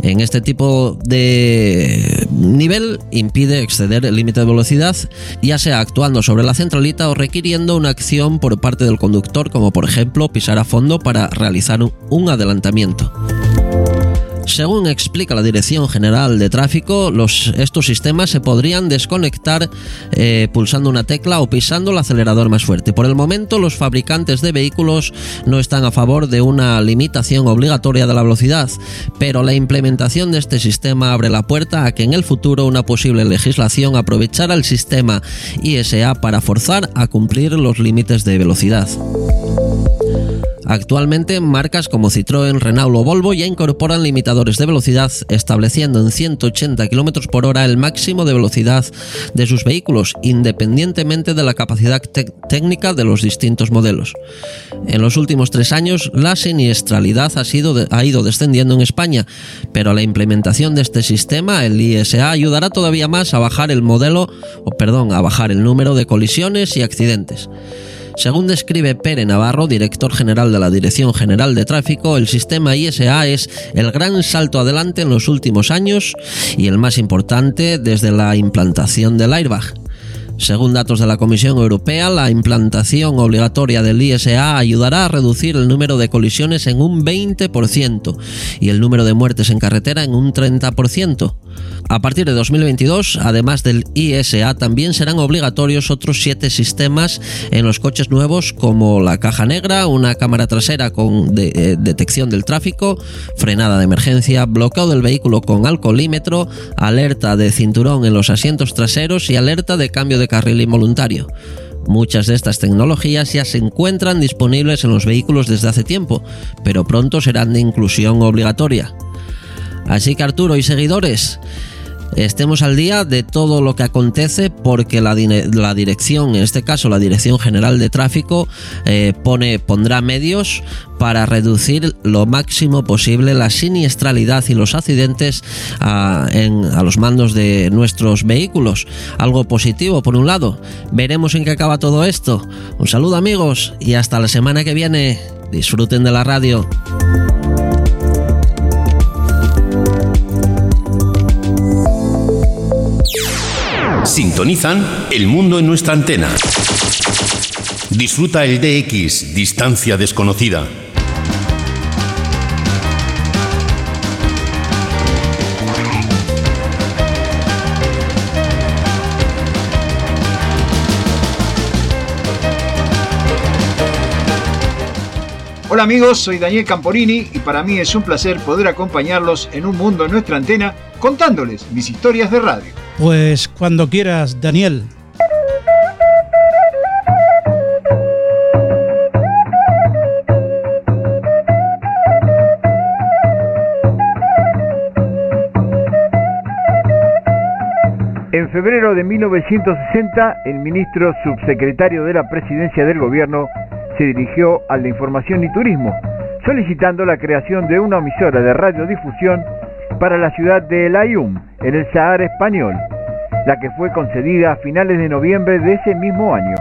en este tipo de nivel impide exceder el límite de velocidad, ya sea actuando sobre la centralita o requiriendo una acción por parte del conductor, como por ejemplo pisar a fondo para realizar un adelantamiento. Según explica la Dirección General de Tráfico, estos sistemas se podrían desconectar eh, pulsando una tecla o pisando el acelerador más fuerte. Por el momento, los fabricantes de vehículos no están a favor de una limitación obligatoria de la velocidad, pero la implementación de este sistema abre la puerta a que en el futuro una posible legislación aprovechara el sistema ISA para forzar a cumplir los límites de velocidad. Actualmente marcas como Citroën, Renault o Volvo ya incorporan limitadores de velocidad estableciendo en 180 km por hora el máximo de velocidad de sus vehículos independientemente de la capacidad técnica de los distintos modelos. En los últimos tres años la siniestralidad ha, sido ha ido descendiendo en España, pero la implementación de este sistema, el ISA, ayudará todavía más a bajar el modelo, o perdón, a bajar el número de colisiones y accidentes. Según describe Pere Navarro, director general de la Dirección General de Tráfico, el sistema ISA es el gran salto adelante en los últimos años y el más importante desde la implantación del airbag. Según datos de la Comisión Europea, la implantación obligatoria del ISA ayudará a reducir el número de colisiones en un 20% y el número de muertes en carretera en un 30%. A partir de 2022, además del ISA, también serán obligatorios otros siete sistemas en los coches nuevos como la caja negra, una cámara trasera con eh, detección del tráfico, frenada de emergencia, bloqueo del vehículo con alcoholímetro, alerta de cinturón en los asientos traseros y alerta de cambio de carril involuntario. Muchas de estas tecnologías ya se encuentran disponibles en los vehículos desde hace tiempo, pero pronto serán de inclusión obligatoria. Así que Arturo y seguidores, estemos al día de todo lo que acontece porque la, dirección, en este caso la Dirección General de Tráfico, eh, pone, pondrá medios para reducir lo máximo posible la siniestralidad y los accidentes a, a los mandos de nuestros vehículos. Algo positivo por un lado. Veremos en qué acaba todo esto. Un saludo amigos y hasta la semana que viene. Disfruten de la radio. Sintonizan El Mundo en nuestra antena. Disfruta el DX, Distancia Desconocida. Hola amigos, soy Daniel Camporini y para mí es un placer poder acompañarlos en un mundo en nuestra antena contándoles mis historias de radio. Pues cuando quieras, Daniel. En febrero de 1960, el ministro subsecretario de la presidencia del gobierno se dirigió al de Información y Turismo, solicitando la creación de una emisora de radiodifusión para la ciudad de El Ayum, en el Sahara español, la que fue concedida a finales de noviembre de ese mismo año.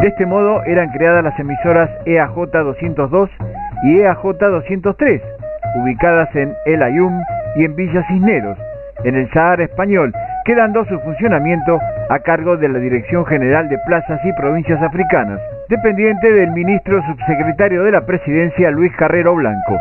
De este modo eran creadas las emisoras EAJ 202 y EAJ 203, ubicadas en El Ayum y en Villa Cisneros, en el Sahara español, quedando su funcionamiento a cargo de la Dirección General de Plazas y Provincias Africanas, dependiente del ministro subsecretario de la Presidencia Luis Carrero Blanco.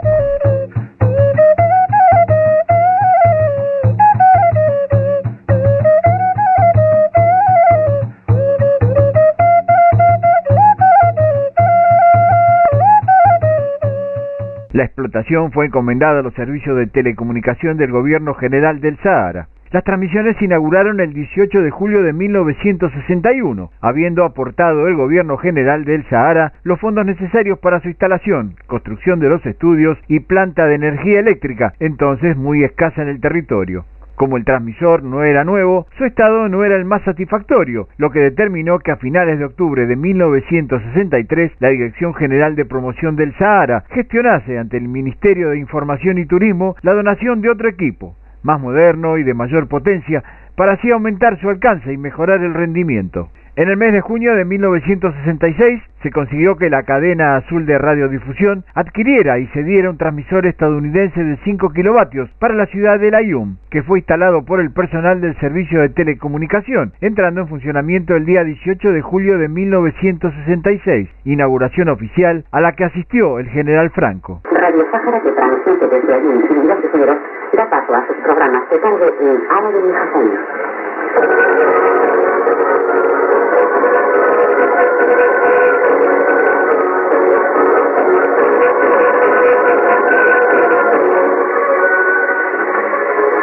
La explotación fue encomendada a los servicios de telecomunicación del Gobierno General del Sahara. Las transmisiones se inauguraron el 18 de julio de 1961, habiendo aportado el Gobierno General del Sahara los fondos necesarios para su instalación, construcción de los estudios y planta de energía eléctrica, entonces muy escasa en el territorio. Como el transmisor no era nuevo, su estado no era el más satisfactorio, lo que determinó que a finales de octubre de 1963 la Dirección General de Promoción del Sahara gestionase ante el Ministerio de Información y Turismo la donación de otro equipo, más moderno y de mayor potencia, para así aumentar su alcance y mejorar el rendimiento. En el mes de junio de 1966 se consiguió que la cadena azul de radiodifusión adquiriera y cediera un transmisor estadounidense de 5 kilovatios para la ciudad de Layún, que fue instalado por el personal del servicio de telecomunicación, entrando en funcionamiento el día 18 de julio de 1966, inauguración oficial a la que asistió el general Franco. Radio que transmite desde paso a sus programas en.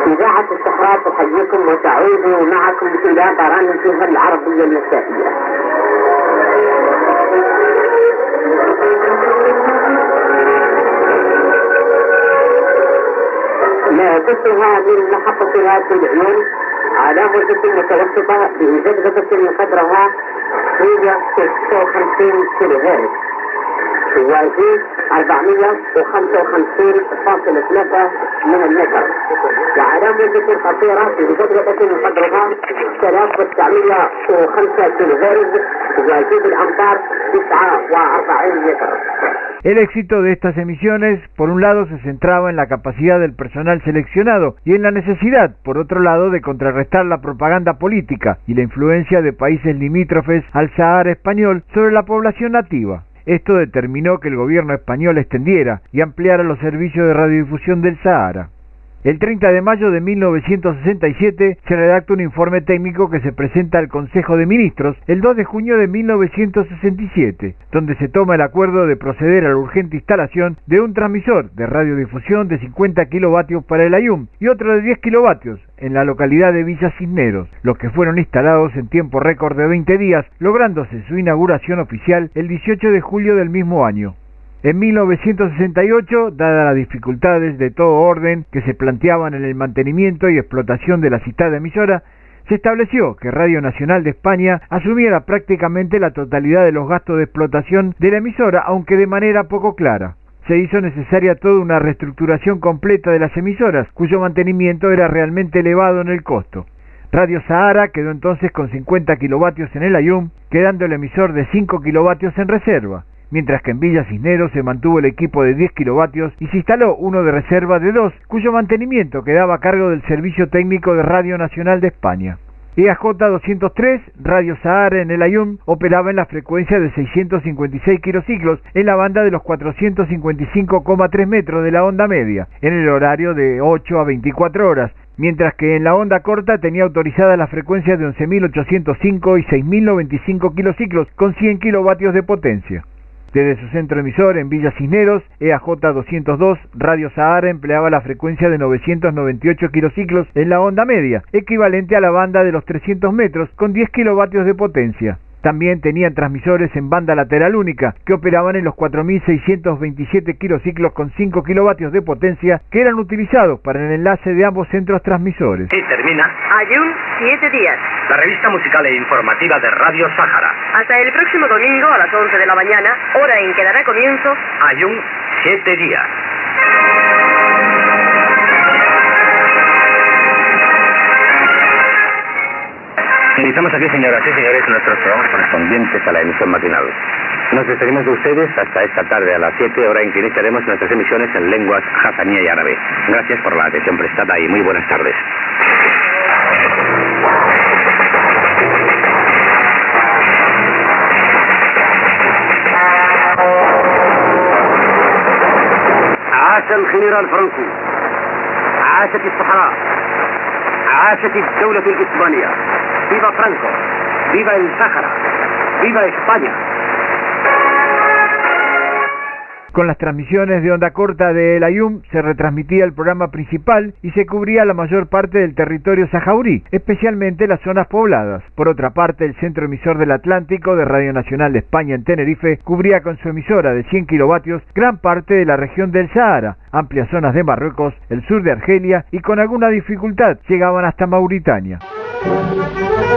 إذاعة الصحراء تحييكم وتعود معكم إلى برامجها العربية المسائية مادتها من محطة في العيون على مدة متوسطة بجذبة قدرها 356 كيلو هرتز وفي 455.3 من المتر وعلامة ذكر خطيرة في فترة المحضرة 3905 كيلو هرتز وفي الأمتار 49 متر El éxito de estas emisiones, por un lado, se centraba en la capacidad del personal seleccionado y en la necesidad, por otro lado, de contrarrestar la propaganda política y la influencia de países limítrofes al Sahara español sobre la población nativa. Esto determinó que el gobierno español extendiera y ampliara los servicios de radiodifusión del Sahara. El 30 de mayo de 1967 se redacta un informe técnico que se presenta al Consejo de Ministros el 2 de junio de 1967, donde se toma el acuerdo de proceder a la urgente instalación de un transmisor de radiodifusión de 50 kilovatios para el Ayum y otro de 10 kilovatios en la localidad de Villa Cisneros, los que fueron instalados en tiempo récord de 20 días, lográndose su inauguración oficial el 18 de julio del mismo año. En 1968, dadas las dificultades de todo orden que se planteaban en el mantenimiento y explotación de la citada emisora, se estableció que Radio Nacional de España asumiera prácticamente la totalidad de los gastos de explotación de la emisora, aunque de manera poco clara. Se hizo necesaria toda una reestructuración completa de las emisoras, cuyo mantenimiento era realmente elevado en el costo. Radio Sahara quedó entonces con 50 kilovatios en el Ayum, quedando el emisor de 5 kilovatios en reserva mientras que en Villa Cisneros se mantuvo el equipo de 10 kilovatios y se instaló uno de reserva de 2, cuyo mantenimiento quedaba a cargo del Servicio Técnico de Radio Nacional de España. EAJ 203, Radio Sahara en el Ayun, operaba en la frecuencia de 656 kilociclos en la banda de los 455,3 metros de la onda media, en el horario de 8 a 24 horas, mientras que en la onda corta tenía autorizada la frecuencia de 11.805 y 6.095 kilociclos con 100 kilovatios de potencia. Desde su centro emisor en Villa Cisneros, EAJ 202, Radio Sahara empleaba la frecuencia de 998 kilociclos en la onda media, equivalente a la banda de los 300 metros, con 10 kilovatios de potencia. También tenían transmisores en banda lateral única que operaban en los 4.627 kilociclos con 5 kilovatios de potencia que eran utilizados para el enlace de ambos centros transmisores. Y termina Ayun, 7 días. la revista musical e informativa de Radio Sáhara. Hasta el próximo domingo a las 11 de la mañana, hora en que dará comienzo Ayun, 7 días. Iniciamos aquí, señoras y señores, nuestros programas correspondientes a la emisión matinal. Nos despedimos de ustedes hasta esta tarde a las 7, hora en que iniciaremos nuestras emisiones en lenguas jasanía y árabe. Gracias por la atención prestada y muy buenas tardes. عاش الخيران فرانكو عاشت الصحراء عاشت الدولة الإسبانية ¡Viva Franco! ¡Viva el Sáhara! ¡Viva España! Con las transmisiones de onda corta de El Ayum se retransmitía el programa principal y se cubría la mayor parte del territorio sahaurí, especialmente las zonas pobladas. Por otra parte, el centro emisor del Atlántico de Radio Nacional de España en Tenerife cubría con su emisora de 100 kilovatios gran parte de la región del Sahara, amplias zonas de Marruecos, el sur de Argelia y con alguna dificultad llegaban hasta Mauritania.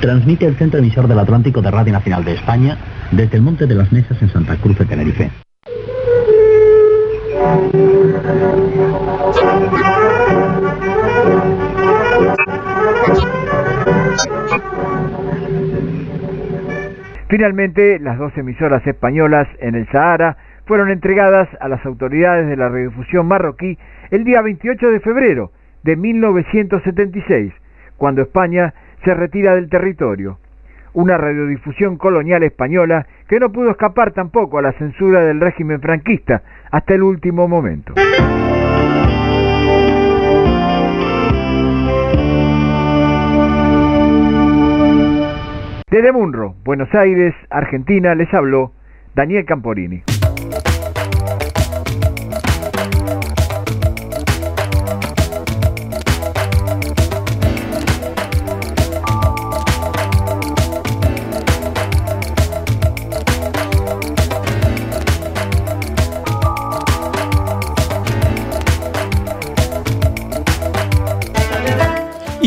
Transmite el centro emisor del Atlántico de Radio Nacional de España desde el Monte de las Mesas en Santa Cruz de Tenerife. Finalmente, las dos emisoras españolas en el Sahara fueron entregadas a las autoridades de la radiodifusión marroquí el día 28 de febrero de 1976, cuando España se retira del territorio. Una radiodifusión colonial española que no pudo escapar tampoco a la censura del régimen franquista hasta el último momento. Desde Munro, Buenos Aires, Argentina, les habló Daniel Camporini.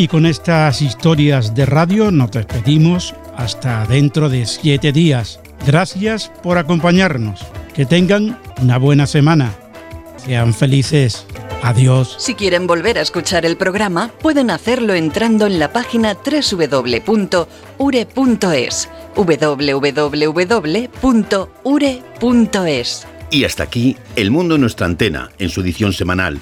Y con estas historias de radio nos despedimos hasta dentro de siete días. Gracias por acompañarnos. Que tengan una buena semana. Sean felices. Adiós. Si quieren volver a escuchar el programa, pueden hacerlo entrando en la página www.ure.es. www.ure.es. Y hasta aquí El Mundo en nuestra antena, en su edición semanal